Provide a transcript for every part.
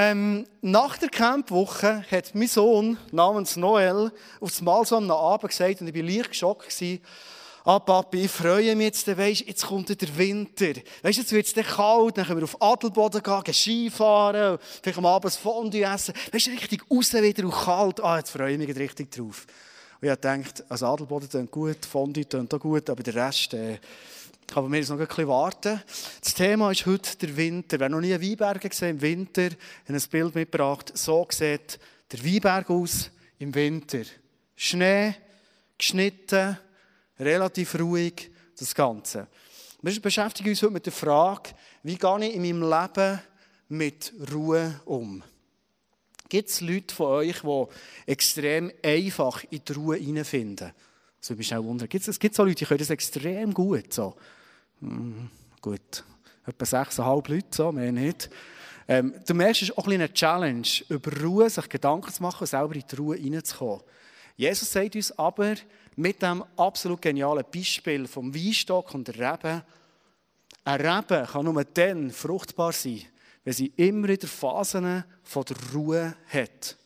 Ähm, nach der Campwoche hat mein Sohn namens Noel auf das Mal so am Abend gesagt, und ich war leicht geschockt, ah Papi, ich freue mich jetzt, weisst, jetzt kommt der Winter. Weisst, jetzt wird es kalt, dann können wir auf Adelboden gehen, gehen Skifahren, vielleicht am Abend Fondue essen. Weisst, richtig raus wieder und kalt. Ah, jetzt freue ich mich richtig drauf. Und ich dachte, also Adelboden klingt gut, Fondue klingt auch gut, aber der Rest, äh, kann man jetzt noch ein bisschen warten. Das Thema ist heute der Winter. Wer noch nie Weinberge gesehen im Winter, hat ein Bild mitgebracht. So sieht der Weinberg aus im Winter. Schnee, geschnitten, relativ ruhig, das Ganze. Wir beschäftigen uns heute mit der Frage, wie gehe ich in meinem Leben mit Ruhe um? Gibt es Leute von euch, die extrem einfach in die Ruhe hineinfinden? Das würde mich auch wundern. Gibt es gibt so Leute, die können das extrem gut. So. Hm, gut, etwa sechseinhalb Leute, so, mehr nicht. Ähm, du merkst, es ist auch ein eine Challenge, über Ruhe sich Gedanken zu machen selber in die Ruhe hineinzukommen. Jesus sagt uns aber mit dem absolut genialen Beispiel vom Weinstock und der Rebe, ein Rebe kann nur dann fruchtbar sein, wenn sie immer in der Phasen von der Ruhe hat.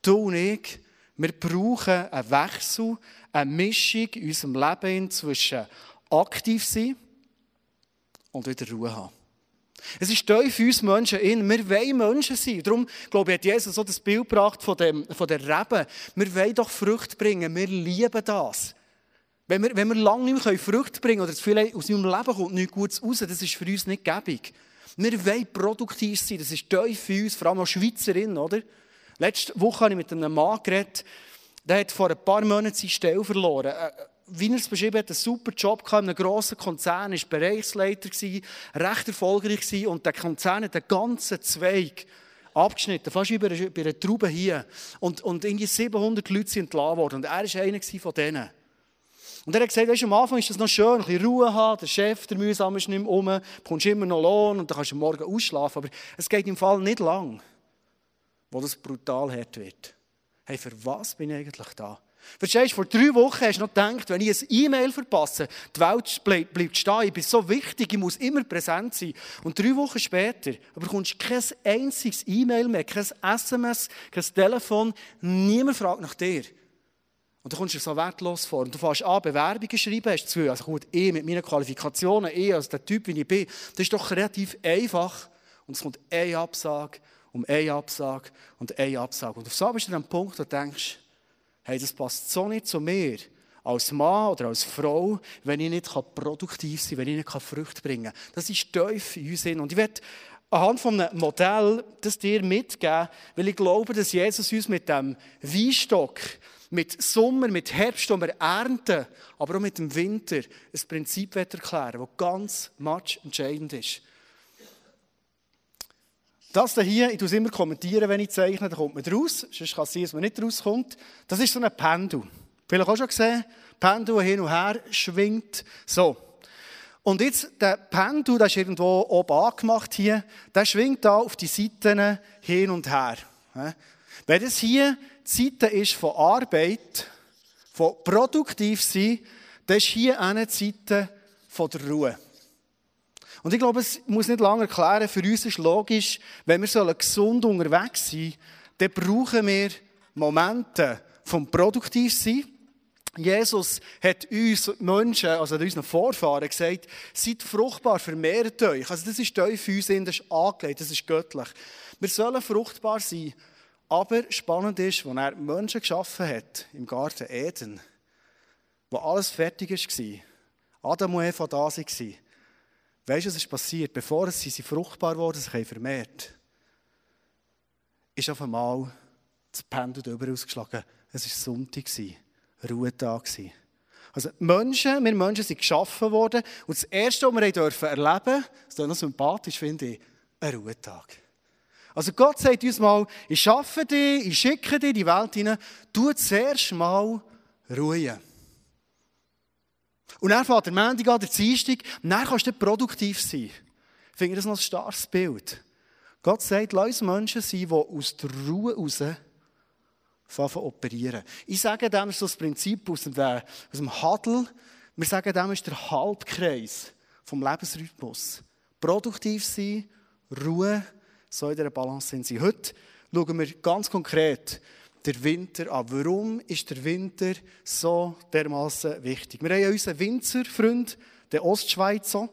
Du und ich, wir brauchen einen Wechsel, eine Mischung in unserem Leben zwischen aktiv sein und wieder Ruhe haben. Es ist tief für uns Menschen in. Wir wollen Menschen sein. Darum, glaube ich, hat Jesus so das Bild gebracht von, dem, von der Rebe. Wir wollen doch Frucht bringen. Wir lieben das. Wenn wir, wenn wir lange nicht mehr Frucht bringen oder das Gefühl aus unserem Leben kommt nichts Gutes raus, das ist für uns nicht gäbig. Wir wollen produktiv sein. Das ist tief für uns, vor allem als Schweizerin, oder? Letzte Woche habe ich mit einem Mann geredet, der hat vor ein paar Monaten seine Stelle verloren. Wie er es beschrieben hat, einen super Job gehabt in einem grossen Konzern, war Bereichsleiter, recht erfolgreich und der Konzern hat den ganzen Zweig abgeschnitten, fast wie bei einer, Traube hier. Und, und irgendwie 700 Leute sind entlassen worden und er war einer von denen. Und er hat gesagt, weißt, am Anfang ist es noch schön, ein bisschen Ruhe haben, der Chef, der mühsam ist nicht mehr um, du bekommst immer noch Lohn und dann kannst du morgen ausschlafen. Aber es geht im Fall nicht lang, wo das brutal hart wird. Hey, für was bin ich eigentlich da? Verstehst du, vor drei Wochen hast du noch gedacht, wenn ich ein E-Mail verpasse, die Welt bleibt stehen, ich bin so wichtig, ich muss immer präsent sein. Und drei Wochen später bekommst du kein einziges E-Mail mehr, kein SMS, kein Telefon, niemand fragt nach dir. Und dann kommst du dir so wertlos vor. Und du fährst an, Bewerbungen schreiben, hast du also gut, ich mit meinen Qualifikationen, ich als der Typ, wie ich bin, das ist doch relativ einfach. Und es kommt eine Absage, um eine Absage und eine Absage. Und auf so bist du an einem Punkt, wo du denkst, hey, das passt so nicht zu mir, als Mann oder als Frau, wenn ich nicht produktiv sein kann, wenn ich nicht Früchte bringen kann. Das ist tief in uns Und ich werde anhand von einem Modell das dir mitgeben, weil ich glaube, dass Jesus uns mit dem Weinstock, mit Sommer, mit Herbst, wo wir ernten, aber auch mit dem Winter ein Prinzip erklären das ganz much entscheidend ist. Das hier, ich tue es immer kommentieren, wenn ich zeichne, da kommt man raus. Sonst kann es sein, dass man nicht rauskommt. Das ist so ein Pendel. Vielleicht auch schon gesehen. Pendel, hin und her schwingt. So. Und jetzt, der Pendel, der ist irgendwo oben angemacht hier, der schwingt da auf die Seiten hin und her. Wenn das hier die Seite ist von Arbeit, von produktiv sein, dann ist hier eine Seite von der Ruhe. Und ich glaube, es muss nicht lange erklären, für uns ist logisch, wenn wir gesund unterwegs sein dann brauchen wir Momente vom Produktivsein. Jesus hat uns Menschen, also unseren Vorfahren gesagt, seid fruchtbar, vermehrt euch. Also das ist tief für uns, das ist angelegt, das ist göttlich. Wir sollen fruchtbar sein. Aber spannend ist, als er Menschen geschaffen hat, im Garten Eden, wo alles fertig war, Adam und Eva da waren, Weißt du, was ist passiert? Bevor sie, sie fruchtbar wurden, sich vermehrt, ist auf einmal das Pendel darüber ausgeschlagen. Es war Sonntag, Ruhetag. Also Menschen, wir Menschen sind geschaffen worden und das Erste, was wir erleben dürfen, das ist noch sympathisch, finde ich, ein Ruhetag. Also Gott sagt uns mal, ich schaffe dich, ich schicke dich in die Welt hinein, tu zuerst mal Ruhe. Und dann fährt der Montag an, der Dienstag, und dann kannst du produktiv sein. Ich finde das noch ein starkes Bild. Gott sagt, lass uns Menschen sein, die aus der Ruhe raus operieren. Ich sage dem ist das Prinzip aus dem, aus dem Huddle. Wir sagen dem ist der Halbkreis vom Lebensrhythmus. Produktiv sein, Ruhe, so in dieser Balance sind sie. Heute schauen wir ganz konkret den Winter an. Warum ist der Winter so dermaßen wichtig? Wir haben ja unseren Winzerfreund, den Ostschweizer,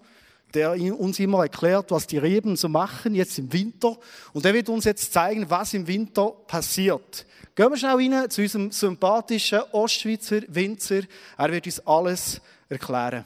der uns immer erklärt, was die Reben so machen, jetzt im Winter. Und der wird uns jetzt zeigen, was im Winter passiert. Gehen wir schnell rein zu unserem sympathischen Ostschweizer Winzer. Er wird uns alles erklären.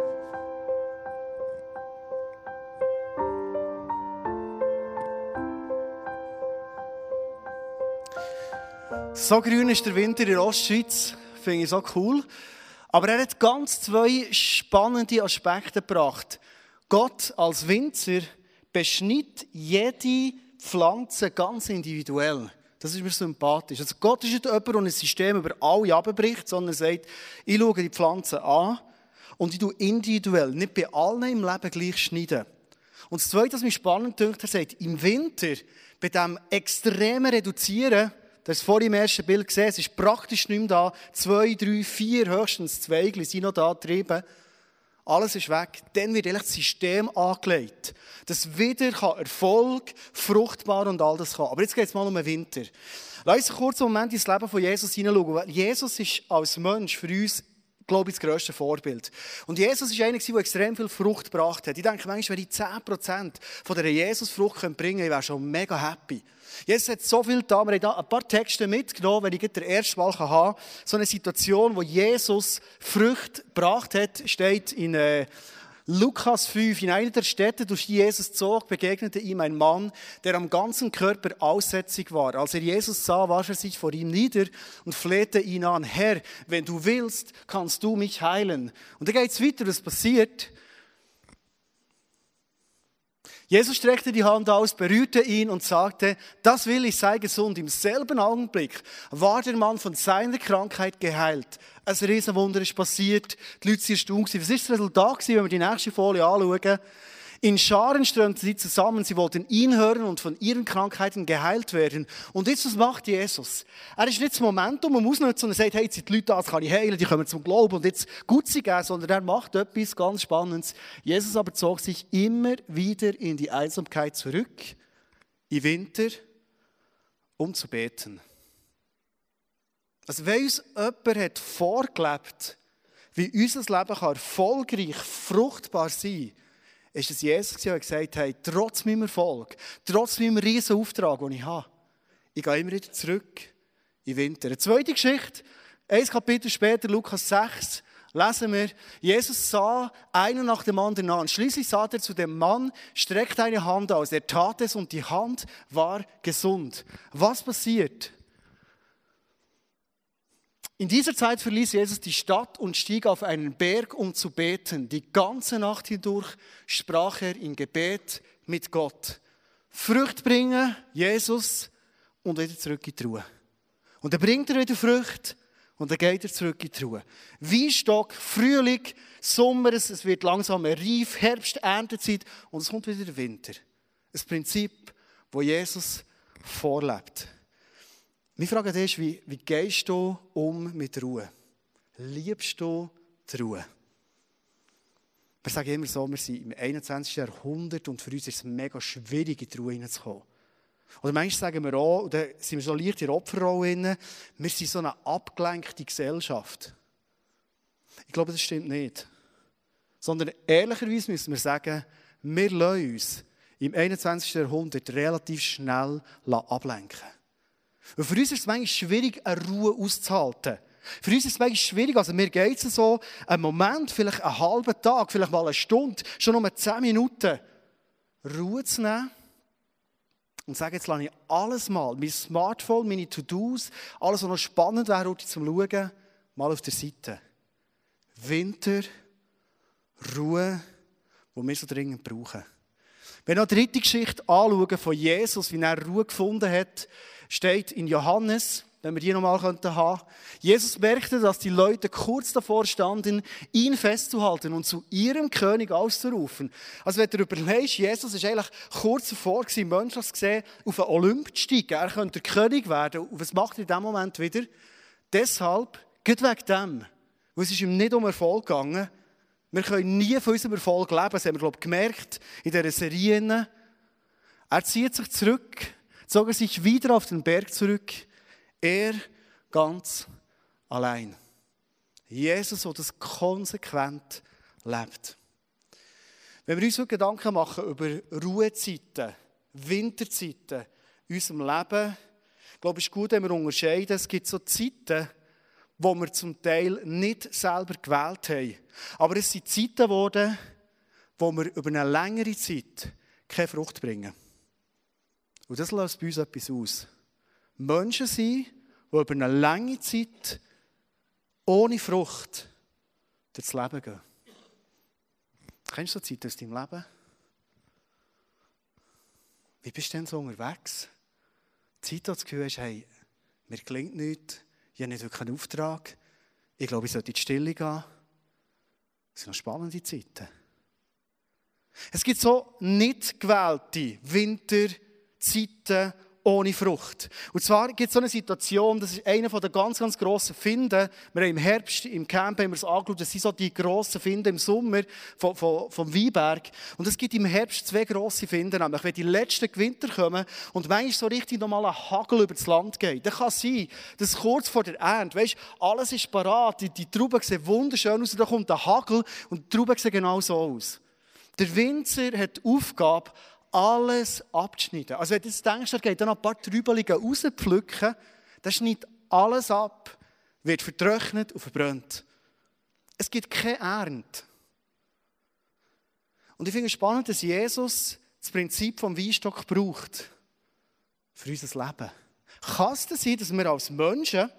So grün ist der Winter in Ostschweiz, finde ich so cool. Aber er hat ganz zwei spannende Aspekte gebracht. Gott als Winzer beschnitt jede Pflanze ganz individuell. Das ist mir sympathisch. Also Gott ist nicht jemand, der ein System über alle abbricht, sondern sagt, ich schaue die Pflanze an und ich tue individuell, nicht bei allen im Leben gleich schneiden. Und das Zweite, was mich spannend dünkt, er sagt, im Winter, bei diesem extremen Reduzieren, das hast vorhin im ersten Bild gesehen, es ist praktisch nicht mehr da. Zwei, drei, vier, höchstens zwei sind noch da getrieben. Alles ist weg. Dann wird das System angelegt. Das wieder Erfolg, fruchtbar und all das kann. Aber jetzt geht es mal um den Winter. Lass uns kurz einen Moment ins Leben von Jesus hineinschauen. Jesus ist als Mensch für uns glaube ich, das grösste Vorbild. Und Jesus ist einer, der extrem viel Frucht gebracht hat. Ich denke manchmal, wenn ich 10% von dieser Jesus-Frucht bringen könnte, ich wäre schon mega happy. Jesus hat so viel da. Wir haben da ein paar Texte mitgenommen, wenn ich den ersten Mal haben kann. So eine Situation, wo Jesus Frucht gebracht hat, steht in äh, Lukas 5. In einer der Städte, durch die Jesus zog, begegnete ihm ein Mann, der am ganzen Körper aussätzig war. Als er Jesus sah, warf er sich vor ihm nieder und flehte ihn an. Herr, wenn du willst, kannst du mich heilen. Und da geht es weiter, was passiert. Jesus streckte die Hand aus, berührte ihn und sagte, das will ich, sei gesund. Im selben Augenblick war der Mann von seiner Krankheit geheilt. Ein Riesenwunder ist passiert. Die Leute sind erstaunt. Was ist das Resultat, wenn wir die nächste Folie anschauen? In Scharen strömten sie zusammen, sie wollten ihn hören und von ihren Krankheiten geheilt werden. Und jetzt, was macht Jesus? Er ist nicht das Momentum um ausnutzen und er sagt, hey, jetzt sind die Leute da, jetzt kann ich heilen, die kommen zum Glauben und jetzt gut sie geben, sondern er macht etwas ganz Spannendes. Jesus aber zog sich immer wieder in die Einsamkeit zurück, im Winter, um zu beten. Also wenn uns jemand hat vorgelebt, wie unser Leben kann erfolgreich, fruchtbar sein kann, ist es Jesus, der gesagt hat, trotz meinem Erfolg, trotz meinem riesen Auftrag, den ich habe, ich gehe immer wieder zurück in Winter. Eine zweite Geschichte, ein Kapitel später, Lukas 6, lesen wir, Jesus sah einen nach dem anderen an. Schließlich sah er zu dem Mann, streckte eine Hand aus. Er tat es und die Hand war gesund. Was passiert? In dieser Zeit verließ Jesus die Stadt und stieg auf einen Berg, um zu beten. Die ganze Nacht hindurch sprach er in Gebet mit Gott. Frucht bringen, Jesus, und wieder zurück in die Ruhe. Und dann bringt er wieder Frucht und dann geht er zurück in die Ruhe. Weinstock, Frühling, Sommer, es wird langsam reif, Herbst, Erntezeit und es kommt wieder der Winter. Ein Prinzip, wo Jesus vorlebt. Meine Frage ist, wie, wie gehst du um mit Ruhe? liebst du die Ruhe? Wir sagen immer so, wir sind im 21. Jahrhundert und für uns ist es mega schwierig, in die Ruhe hineinzukommen. Oder manchmal sagen wir auch, da sind wir so leicht in der Opferrolle wir sind so eine abgelenkte Gesellschaft. Ich glaube, das stimmt nicht. Sondern ehrlicherweise müssen wir sagen, wir lassen uns im 21. Jahrhundert relativ schnell ablenken. Und für uns ist es manchmal schwierig, eine Ruhe auszuhalten. Für uns ist es manchmal schwierig, also mir geht es so, einen Moment, vielleicht einen halben Tag, vielleicht mal eine Stunde, schon nur zehn Minuten, Ruhe zu nehmen und sagen, jetzt lasse ich alles mal, mein Smartphone, meine To-Dos, alles, was noch spannend wäre, heute zum Schauen, mal auf der Seite. Winter, Ruhe, die wir so dringend brauchen. Wenn wir noch die dritte Geschichte anschauen von Jesus, wie er Ruhe gefunden hat, steht in Johannes, wenn wir die nochmal haben könnten. Jesus merkte, dass die Leute kurz davor standen, ihn festzuhalten und zu ihrem König auszurufen. Also wenn du überlegst, Jesus ist eigentlich kurz davor gewesen, menschlich gesehen, auf einen Olymp zu steigen. Er könnte König werden. Und was macht er in dem Moment wieder? Deshalb, geht wegen dem, weil es ist ihm nicht um Erfolg gegangen. Wir können nie von unserem Erfolg leben. Das haben wir, glaube ich, gemerkt in dieser Serie. Er zieht sich zurück, zog er sich wieder auf den Berg zurück, er ganz allein. Jesus, der das konsequent lebt. Wenn wir uns so Gedanken machen über Ruhezeiten, Winterzeiten in unserem Leben, glaube ich, ist gut, wenn wir unterscheiden. Es gibt so Zeiten, wo wir zum Teil nicht selber gewählt haben. Aber es sind Zeiten geworden, wo wir über eine längere Zeit keine Frucht bringen. Und das löst bei uns etwas aus. Menschen sind, die über eine lange Zeit ohne Frucht durchs Leben gehen. Kennst du so Zeit aus deinem Leben? Wie bist du denn so unterwegs? Die Zeit, wo du das Gefühl hast, hey, mir gelingt nichts, ich habe nicht wirklich einen Auftrag, ich glaube, ich sollte in die Stille gehen. Das sind noch spannende Zeiten. Es gibt so nicht gewählte Winterzeiten ohne Frucht. Und zwar gibt es so eine Situation, das ist einer der ganz, ganz grossen Finden. Wir haben im Herbst, im Camp haben wir es angeschaut, das sind so die grossen Finden im Sommer vom, vom, vom Weinberg. Und es gibt im Herbst zwei grosse Finden, nämlich wenn die letzten Winter kommen und manchmal so richtig nochmal ein Hagel über das Land geht. Dann kann sein, dass kurz vor der Ernte, weißt, alles ist parat, die, die Trauben sehen wunderschön aus, dann kommt der Hagel und die Trauben sehen genau so aus. Der Winzer hat die Aufgabe, alles abzuschneiden. Also wenn du jetzt denkst, er geht dann noch ein paar Trübelige rauspflücken, dann schneidet alles ab, wird vertrocknet und verbrannt. Es gibt keine Ernte. Und ich finde es spannend, dass Jesus das Prinzip vom Weinstock braucht für unser Leben. Kann es sein, dass wir als Menschen,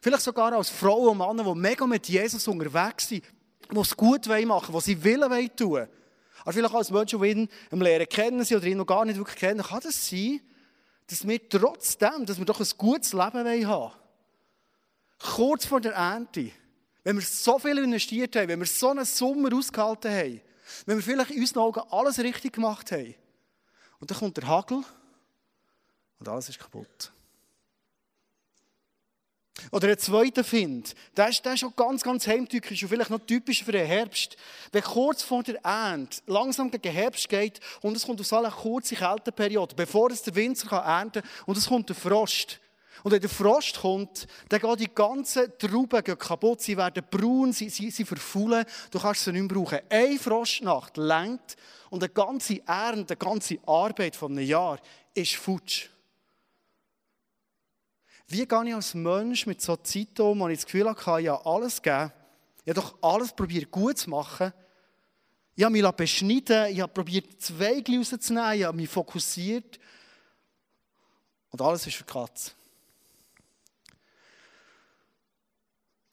vielleicht sogar als Frauen und Männer, die mega mit Jesus unterwegs sind, die es gut machen wollen, die sie Willen tun wollen, aber vielleicht als Menschen, die ihn im Lehren kennen sie oder ihn noch gar nicht wirklich kennen, kann das sein, dass wir trotzdem, dass wir doch ein gutes Leben haben wollen. Kurz vor der Ernte, wenn wir so viel investiert haben, wenn wir so einen Sommer ausgehalten haben, wenn wir vielleicht in unseren Augen alles richtig gemacht haben, und dann kommt der Hagel und alles ist kaputt. Oder ein zweiter Find, der ist, der ist schon ganz, ganz heimtückisch und vielleicht noch typisch für den Herbst. Wenn kurz vor der Ernte langsam gegen Herbst geht und es kommt aus einer kurzen Kälteperiode, bevor es der Winzer kann ernten kann und es kommt der Frost. Und wenn der Frost kommt, dann gehen die ganzen Trauben kaputt, sie werden braun, sie, sie, sie verfaulen, du kannst sie nicht mehr brauchen. Eine Frostnacht längt und eine ganze Ernte, eine ganze Arbeit von einem Jahr ist futsch. Wie gehe ich als Mensch mit so Zeit um, wo ich das Gefühl habe, ich ja alles geben, ich habe doch alles probiert gut zu machen. Ich habe mich beschneiden, ich habe probiert, Zweige rauszunehmen, ich habe mich fokussiert. Und alles ist für die Katze.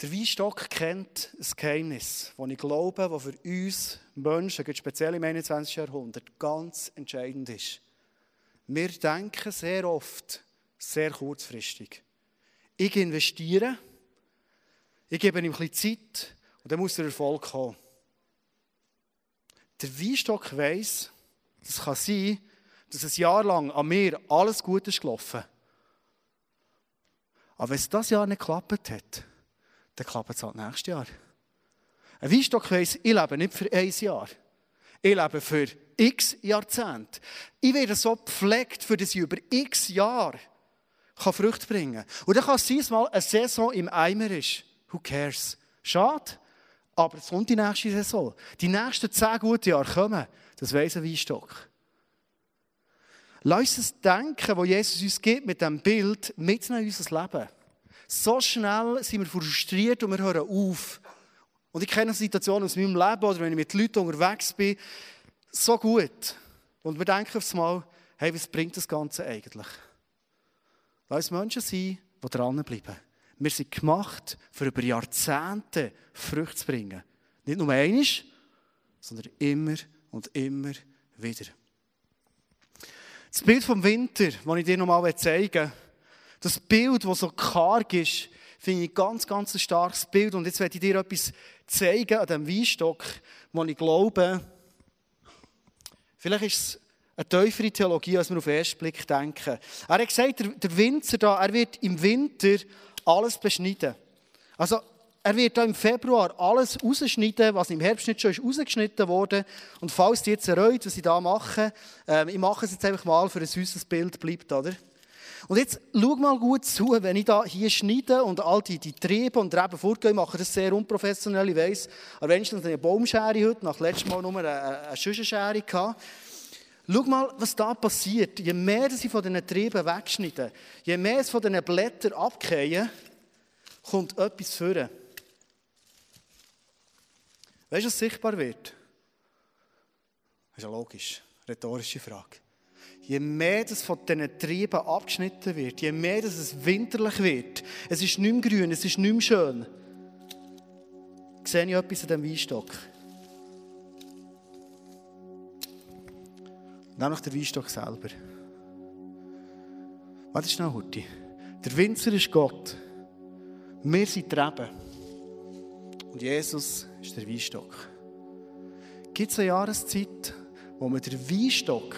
Der Weinstock kennt ein Geheimnis, das ich glaube, das für uns Menschen, speziell im 21. Jahrhundert, ganz entscheidend ist. Wir denken sehr oft sehr kurzfristig. Ich investiere, ich gebe ihm ein bisschen Zeit und dann muss der Erfolg kommen. Der Weinstock weiss, es kann sein, dass ein Jahr lang an mir alles gut ist gelaufen. Aber wenn es das Jahr nicht geklappt hat, dann klappt es halt nächstes Jahr. Ein Weinstock weiss, ich lebe nicht für ein Jahr. Ich lebe für x Jahrzehnte. Ich werde so gepflegt, für das ich über x Jahre kann Frucht bringen. Und dann kann es sein, dass mal eine Saison im Eimer ist. Who cares? Schade, aber es kommt die nächste Saison. Die nächsten zehn guten Jahre kommen. Das weiss ein Weinstock. Lass uns das Denken, das Jesus uns gibt mit diesem Bild, mitnehmen in unser Leben. So schnell sind wir frustriert und wir hören auf. Und ich kenne Situationen aus meinem Leben oder wenn ich mit Leuten unterwegs bin, so gut. Und wir denken aufs Mal, hey, was bringt das Ganze eigentlich? Lass uns Menschen sein, die dranbleiben. Wir sind gemacht, für über Jahrzehnte Früchte zu bringen. Nicht nur einmal, sondern immer und immer wieder. Das Bild vom Winter, das ich dir noch mal zeigen will, das Bild, das so karg ist, finde ich ganz, ganz ein starkes Bild. Und jetzt werde ich dir etwas zeigen an diesem Weinstock, wo ich glaube, vielleicht ist es eine tiefere Theologie, als wir auf den ersten Blick denken. Er hat gesagt, der Winzer da, er wird im Winter alles beschneiden. Also, er wird da im Februar alles rausschneiden, was im Herbst nicht schon ist rausgeschnitten wurde. Und falls die jetzt erreut, was ich da mache, äh, ich mache es jetzt einfach mal, für ein süßes Bild bleibt, oder? Und jetzt schau mal gut zu, wenn ich da hier schneide und all die, die Triebe und Reben vorgehe, ich mache das sehr unprofessionell, ich weiss. Aber wenigstens eine Baumschere heute, nach letztem Mal nur eine, eine Schüssenschere gehabt. Schau mal, was da passiert. Je mehr sie von diesen Trieben wegschneiden, je mehr es von diesen Blättern abgehen, kommt etwas führen. Weißt du, was sichtbar wird? Das ist ja logisch. Rhetorische Frage. Je mehr das von diesen Trieben abgeschnitten wird, je mehr das es winterlich wird, es ist nicht mehr grün, es ist nicht mehr schön, sehe ich etwas an diesem Weinstock. Noch der Weinstock selber. Warte schnell, Hurti. Der Winzer ist Gott. Wir sind die Reben. Und Jesus ist der Weinstock. Gibt es eine Jahreszeit, wo man den Weinstock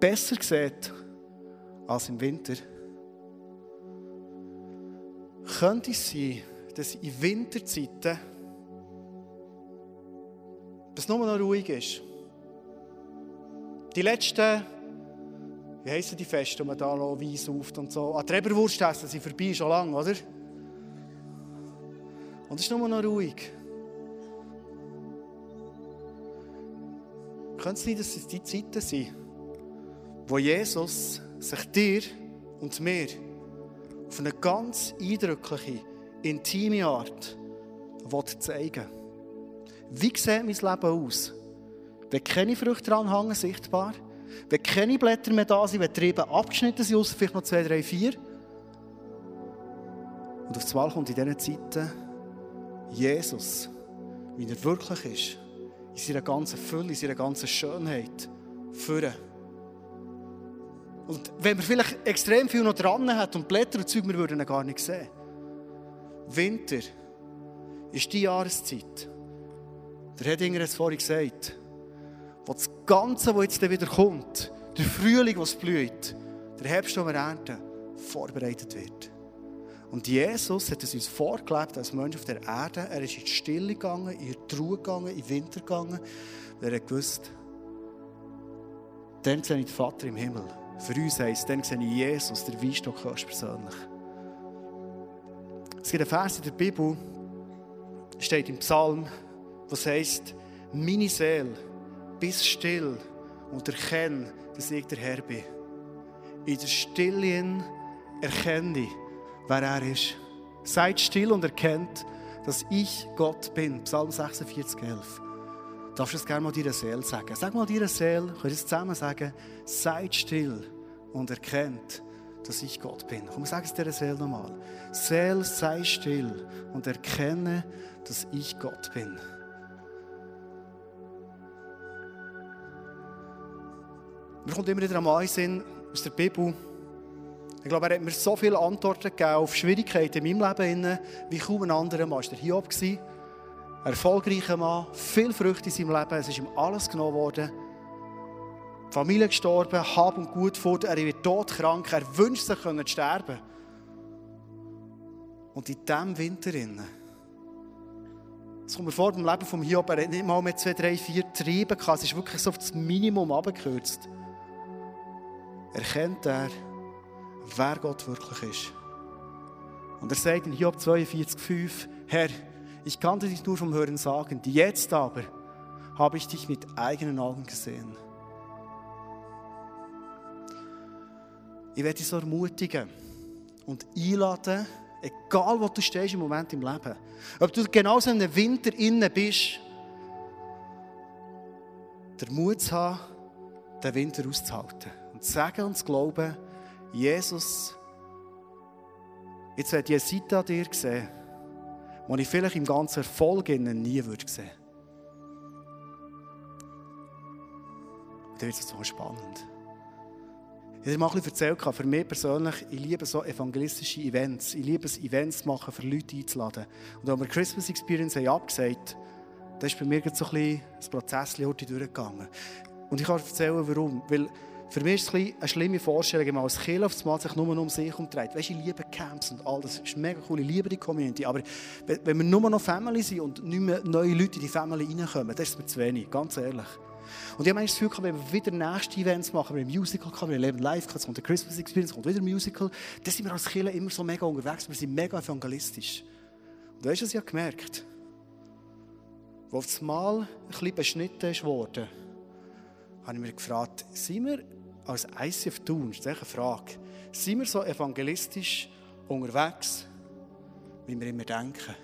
besser sieht als im Winter? Könnte es sein, dass in Winterzeiten es nur noch ruhig ist? Die letzten, wie heissen die Feste, wo man da noch Wein sauft und so. An der Eberwurst essen sind vorbei, schon lange, oder? Und es ist nur noch ruhig. Könnte es nicht, dass es die Zeiten sind, wo Jesus sich dir und mir auf eine ganz eindrückliche, intime Art zeigen will? Wie sieht mein Leben aus? Wenn keine Früchte dran hängen, sichtbar. Wenn keine Blätter mehr da sind, wenn die Triebe abgeschnitten sind, außer vielleicht noch zwei, drei, vier. Und auf einmal kommt in diesen Zeiten Jesus, wie er wirklich ist, in seiner ganzen Fülle, in seiner ganzen Schönheit, führen. Und wenn man vielleicht extrem viel noch dran hat und Blätter und Zeug, wir würden ihn gar nicht sehen. Winter ist die Jahreszeit. Der Hedinger hat es vorhin gesagt wo das Ganze, was jetzt wieder kommt, der Frühling, was blüht, der Herbst, den wir ernten, vorbereitet wird. Und Jesus hat es uns vorgelebt als Mensch auf der Erde. Er ist in die Stille gegangen, in die Ruhe gegangen, in den Winter gegangen. Und er hat gewusst, dann sehe ich den Vater im Himmel. Für uns heisst, dann sehe ich Jesus, der Weinstock persönlich. Es gibt einen Vers in der Bibel, steht im Psalm, was heisst, meine Seele bist still und erkenne, dass ich der Herr bin. In der Stille erkenne ich, wer er ist. Seid still und erkennt, dass ich Gott bin. Psalm 46, 11. Darfst du es gerne mal deiner Seele sagen? Sag mal deiner Seele, könnt ihr es zusammen sagen? Seid still und erkennt, dass ich Gott bin. Komm, sag es deiner Seele nochmal. Seele, sei still und erkenne, dass ich Gott bin. Mir kommt immer wieder einmal Sinn aus der Bibel. Ich glaube, er hat mir so viele Antworten gegeben auf Schwierigkeiten in meinem Leben, wie kaum ein anderer Mann. Er war Hiob. Ein erfolgreicher Mann, viel Früchte in seinem Leben. Es ist ihm alles genommen worden. Familie gestorben, Hab und Gut fort. Er wird todkrank. Er wünscht sich zu sterben. Und in diesem Winter Es kommt mir vor, beim Leben von Hiob, er hat nicht mal mehr zwei, drei, vier Triebe gehabt. Es ist wirklich so auf das Minimum abgekürzt. Erkennt er, wer Gott wirklich ist. Und er sagt in Hiob 42,5, Herr, ich kannte dich nur vom Hören sagen, jetzt aber habe ich dich mit eigenen Augen gesehen. Ich werde dich so ermutigen und einladen, egal wo du stehst im Moment im Leben, ob du genauso in einem Winter innen bist, der Mut zu haben, den Winter auszuhalten zu sagen und zu glauben, Jesus, jetzt ich eine Seite an dir sehen, die ich vielleicht im ganzen Erfolg nie würde sehen. Und dann wird es so spannend. Ich habe mal ein bisschen erzählt, für mich persönlich, ich liebe so evangelistische Events. Ich liebe es, Events machen, für Leute einzuladen. Und als wir Christmas Experience haben abgesagt da ist bei mir so ein bisschen das Prozess durchgegangen. Und ich kann erzählen, warum. Weil für mich ist es ein eine schlimme Vorstellung, als Kind auf das sich nur um sich umdreht. Weißt du, ich liebe Camps und all das. Ist mega cool, ich liebe die Community. Aber wenn wir nur noch Family sind und nicht mehr neue Leute in die Family reinkommen, das ist mir zu wenig, ganz ehrlich. Und ich habe das Gefühl, wenn wir wieder nächste Events machen, wenn wir Musical haben, wir leben live, es kommt eine Christmas Experience, kommt wieder ein Musical, dann sind wir als Kirche immer so mega unterwegs, wir sind mega evangelistisch. Und du hast es ja gemerkt. Wo auf das Mal ein bisschen beschnitten worden, habe ich mir gefragt, sind wir als ICF das ist eine Frage, sind wir so evangelistisch unterwegs, wie wir immer denken?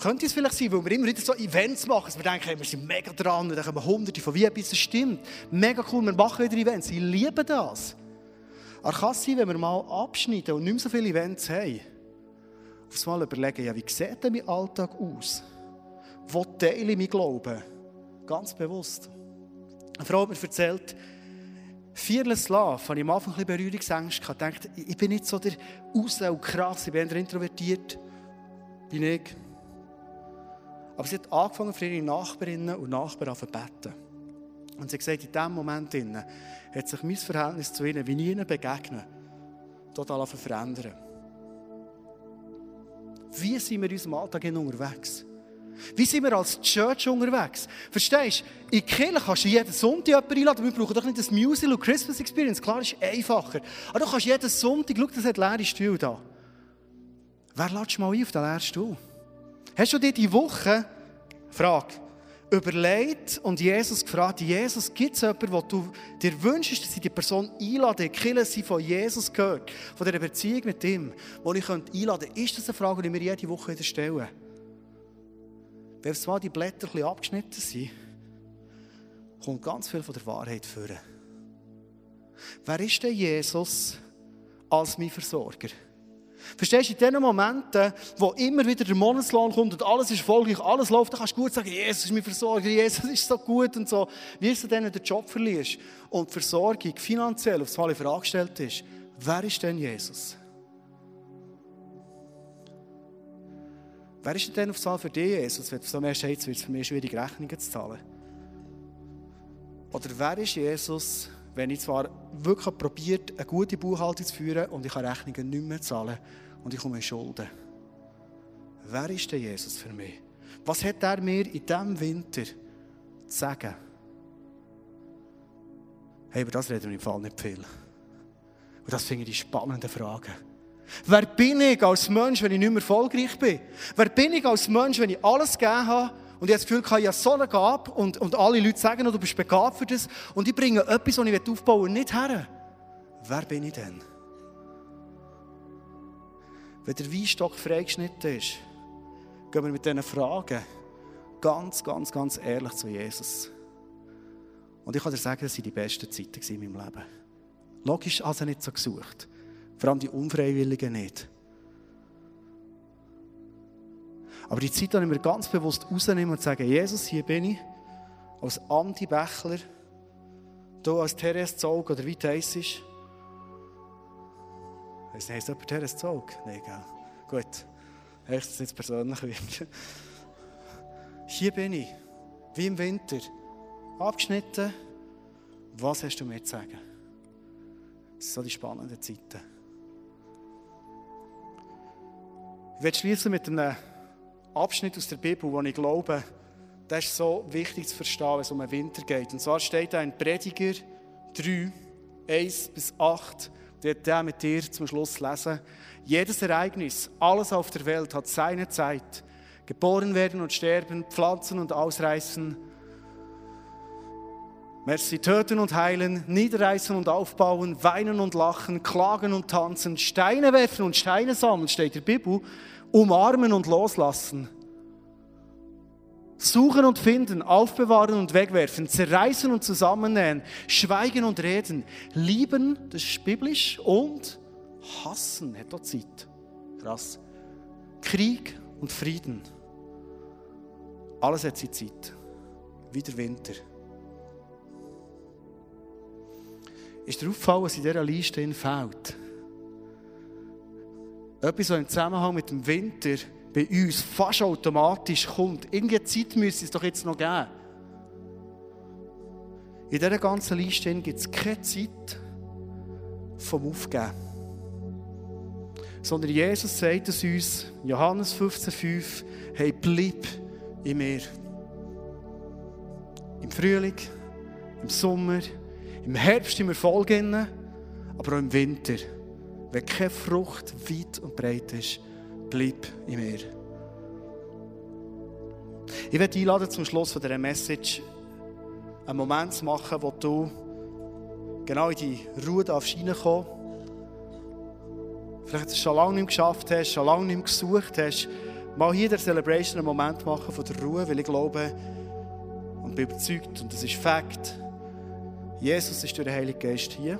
Könnte es vielleicht sein, weil wir immer wieder so Events machen, dass wir denken, hey, wir sind mega dran, und dann kommen hunderte von wie etwas stimmt. Mega cool, wir machen wieder Events. Ich liebe das. Aber kann es sein, wenn wir mal abschneiden und nicht mehr so viele Events haben, auf mal überlegen, ja, wie sieht denn mein Alltag aus? Wo teile ich mein Glauben? Ganz bewusst. Eine Frau hat mir erzählt, Fearless Love, habe ich am Anfang ein bisschen Berührungsängste gehabt. Ich dachte, ich bin nicht so der Aus- und krass, ich bin eher introvertiert. Bin ich. Aber sie hat angefangen, für ihre Nachbarinnen und Nachbarn zu beten. Und sie hat gesagt, in diesem Moment hat sich mein Verhältnis zu ihnen, wie ich ihnen begegne, total verändern. Wie sind wir in unserem Alltag unterwegs? Wie sind wir als Church unterwegs? Verstehst du? In Kirche kannst du jeden Sonntag jemanden einladen. Wir brauchen doch nicht das Musical und Christmas Experience. Klar, ist einfacher. Aber du kannst jeden Sonntag, schau, das hat leere Stuhl da. Wer lädt mal ein auf den leeren Stuhl? Hast du dir die Woche, Frage, überlegt und Jesus gefragt, Jesus, gibt es jemanden, wo du dir wünschst, dass ich die Person einlade, die sie von Jesus gehört, von dieser Beziehung mit ihm, wo ich einladen könnte? Ist das eine Frage, die wir jede Woche wieder stellen? Wenn zwar die Blätter ein abgeschnitten sind, kommt ganz viel von der Wahrheit führen. Wer ist denn Jesus als mein Versorger? Verstehst du, in den Momenten, wo immer wieder der Monatslohn kommt und alles ist erfolgreich, alles läuft, dann kannst du gut sagen, Jesus ist mein Versorger, Jesus ist so gut und so. Wie du dann den Job verlierst und die Versorgung finanziell aufs Mal in Frage gestellt ist, wer ist denn Jesus? Wer ist denn aufs Mal für dich, Jesus? Wenn du so mehr jetzt wird es für mich schwierig, Rechnungen zu zahlen. Oder wer ist Jesus, wenn ich zwar wirklich probiert, eine gute Buchhaltung zu führen und ich kann Rechnungen nicht mehr zahlen und ich komme in Schulden. Wer ist denn Jesus für mich? Was hat er mir in diesem Winter zu sagen? Hey, über das reden wir im Fall nicht viel. Und das finde ich die spannende Frage. Wer bin ich als Mensch, wenn ich nicht mehr erfolgreich bin? Wer bin ich als Mensch, wenn ich alles gegeben habe und ich habe das Gefühl, ich habe so eine Gabe und, und alle Leute sagen, du bist begabt für das und ich bringe etwas, was ich aufbauen will, nicht her. Wer bin ich denn? Wenn der Weinstock freigeschnitten ist, gehen wir mit diesen Fragen ganz, ganz, ganz ehrlich zu Jesus. Und ich kann dir sagen, das waren die besten Zeiten in meinem Leben. Logisch also nicht so gesucht. Vor allem die Unfreiwilligen nicht. Aber die Zeit ich mir ganz bewusst rausnehmen und sagen, Jesus, hier bin ich, als Andi Bächler, du als Therese Zog oder wie das ist. Heißt nicht, jemand Therese Zog? Nein, gell. Gut. Echt, das jetzt persönlich. Hier bin ich, wie im Winter, abgeschnitten. Was hast du mir zu sagen? Das sind so die spannenden Zeiten. Werde schließen mit einem Abschnitt aus der Bibel, wo ich glaube, das ist so wichtig zu verstehen, wenn es um den Winter geht. Und zwar steht da in Prediger 3, 1 bis 8, wird der mit dir zum Schluss lesen. Jedes Ereignis, alles auf der Welt hat seine Zeit. Geboren werden und sterben, pflanzen und ausreißen. Merci, töten und heilen, niederreißen und aufbauen, weinen und lachen, klagen und tanzen, Steine werfen und Steine sammeln, steht der Bibel, umarmen und loslassen. Suchen und finden, aufbewahren und wegwerfen, zerreißen und zusammennähen, schweigen und reden, lieben, das ist biblisch, und hassen, hat dort Zeit. Krass. Krieg und Frieden. Alles hat seine Zeit. Wie der Winter. Ist dir aufgefallen, was in dieser Liste fehlt? Etwas, was im Zusammenhang mit dem Winter bei uns fast automatisch kommt. Irgendeine Zeit müsste es doch jetzt noch geben. In dieser ganzen Liste gibt es keine Zeit vom Aufgeben. Sondern Jesus sagt es uns, Johannes 15,5, hey, bleib in mir. Im Frühling, im Sommer, im Herbst im Erfolg, aber auch im Winter. Wenn keine Frucht weit und breit ist, bleib in mir. Ich werde einladen zum Schluss von dieser Message einen Moment zu machen, wo du genau in die Ruhe reinkommen Vielleicht es schon lange nicht geschafft hast, schon lange nicht gesucht hast, mal hier der Celebration einen Moment machen von der Ruhe, weil ich glaube und bin überzeugt, und das ist Fakt, Jesus ist durch den Heiligen Geist hier.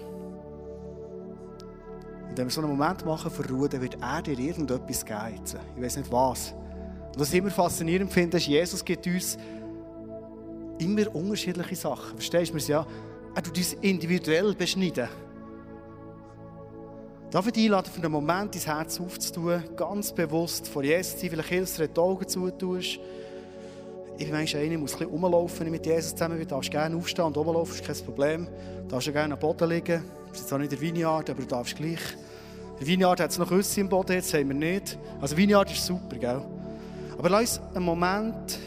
Und wenn wir so einen Moment machen für Ruhe, dann wird er dir irgendetwas geben. Ich weiß nicht was. Und was ich immer faszinierend finde, ist, Jesus gibt uns immer unterschiedliche Sachen. Verstehst du? Ja, er tut uns individuell beschneiden. Darf ich dich einladen, für einen Moment dein Herz aufzutun, ganz bewusst vor Jesus vielleicht hilfst du die Augen zutust. Ich bin manchmal einer, muss ein bisschen rumlaufen, mit Jesus zusammen. Du darfst gerne aufstehen und rumlaufen, ist kein Problem. Du darfst gerne am Boden liegen. Das ist zwar nicht der Vineyard, aber du darfst gleich. Der Vineyard hat es noch Küsse im Boden, jetzt haben wir nicht. Also Vineyard ist super, gell? Aber lass uns einen Moment,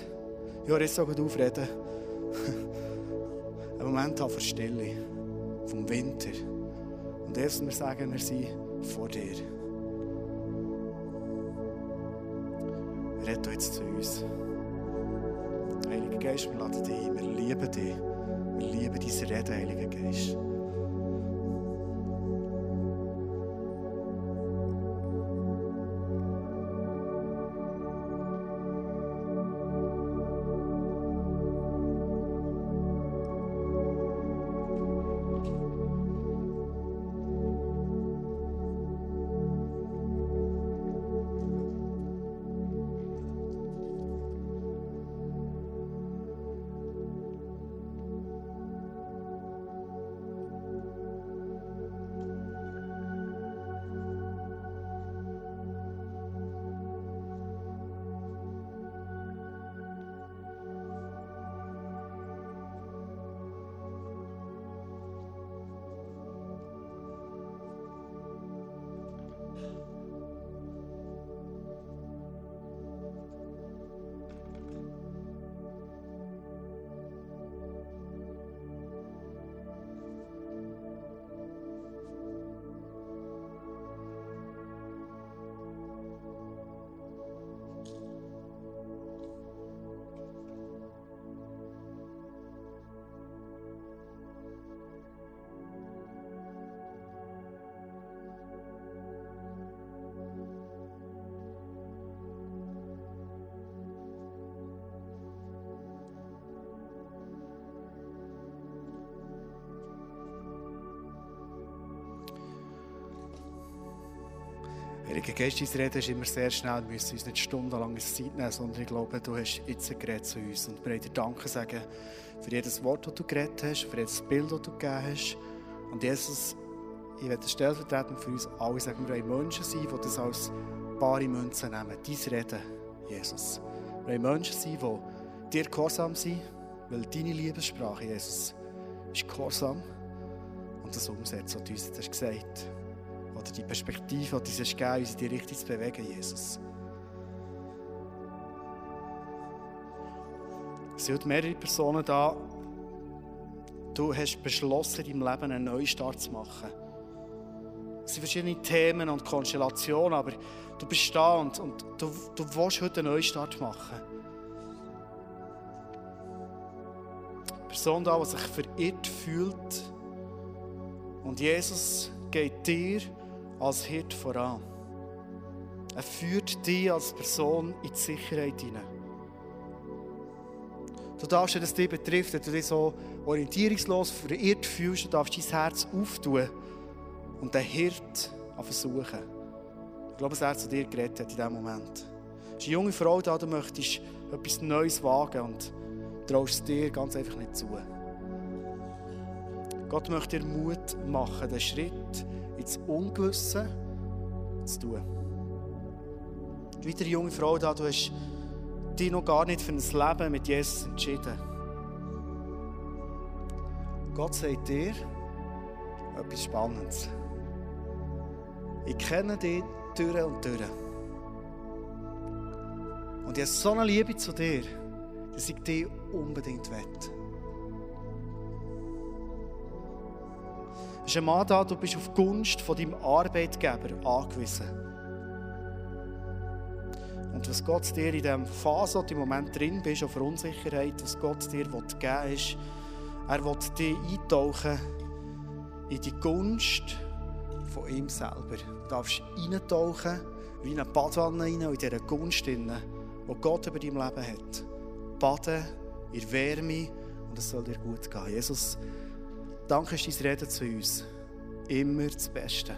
ja, jetzt sogar aufreden, einen Moment haben für Stille, vom Winter. Und erst wir sagen, wir sind vor dir. Rette jetzt zu uns. Heiliger Geist, wir laden dich ein, wir lieben dich. Wir lieben dein Reden, Heiliger Geist. Geist, dein Reden ist immer sehr schnell. Wir müssen uns nicht stundenlang Zeit nehmen, sondern ich glaube, du hast jetzt ein Gerät zu uns. Und wir dir Danke sagen für jedes Wort, das du geredet hast, für jedes Bild, das du gegeben hast. Und Jesus, ich werde stellvertretend für uns alle sagen, wir wollen Menschen sein, die das als bare Münze nehmen. Dein Reden, Jesus. Wir wollen Menschen sein, die dir gehorsam sind, weil deine Liebessprache, Jesus, ist gehorsam und das umsetzt, was du uns hast gesagt hast oder die Perspektive, die uns gegeben uns in die Richtung zu bewegen, Jesus. Es sind mehrere Personen da. Du hast beschlossen, in deinem Leben einen Neustart zu machen. Es sind verschiedene Themen und Konstellationen, aber du bist da und, und du, du willst heute einen Neustart machen. Eine Person da, die sich verirrt fühlt. Und Jesus geht dir als Hirt voran. Er führt dich als Person in die Sicherheit hinein. Du darfst, wenn es dich betrifft, wenn du dich so orientierungslos verirrt fühlst, du darfst dein Herz auftun und den Hirt versuchen. Ich glaube, dass er zu dir geredet hat in diesem Moment. Es ist eine junge Frau da, du möchtest etwas Neues wagen und traust es dir ganz einfach nicht zu. Gott möchte dir Mut machen, den Schritt ins Ungewisse zu tun. Die weitere junge Frau da, du hast dich noch gar nicht für ein Leben mit Jesus entschieden. Gott sagt dir etwas Spannendes. Ich kenne dich durch und durch. Und ich habe so eine Liebe zu dir, dass ich dich unbedingt will. Ist ein Mann da, du bist auf die Gunst von deinem Arbeitgeber angewiesen. Und was Gott dir in dieser Phase, wo du im Moment drin bist, auf Unsicherheit, was Gott dir geben will, ist, er will dich eintauchen in die Gunst von ihm selber. Du darfst eintauchen wie in eine Badwanne rein, in dieser Gunst, die Gott über dein Leben hat. Baden der Wärme und es soll dir gut gehen. Jesus, danke ist dein Reden zu uns. Immer das Beste.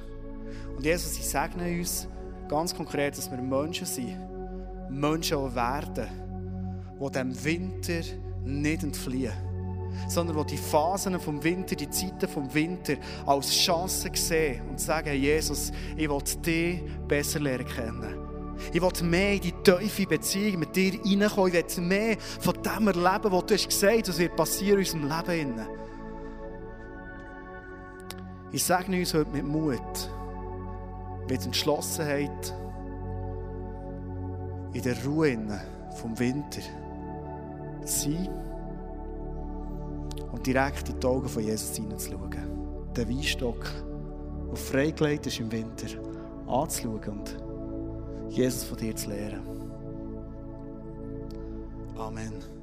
Und Jesus, ich segne uns ganz konkret, dass wir Menschen sind, Menschen werden, die dem Winter nicht entfliehen, sondern die die Phasen vom Winter, die Zeiten vom Winter als Chance sehen und sagen, Jesus, ich will dich besser lernen kennen. Ich will mehr in die tiefe Beziehung mit dir hineinkommen. Ich will mehr von dem erleben, was du hast gesagt hast, was wird passieren in unserem Leben. Ich sage uns heute mit Mut, mit Entschlossenheit, in der Ruhe vom Winter sein und direkt in die Augen von Jesus hineinzuschauen. Den Weinstock, der freigelegt ist im Winter, anzuschauen und Jesus von dir zu lernen. Amen.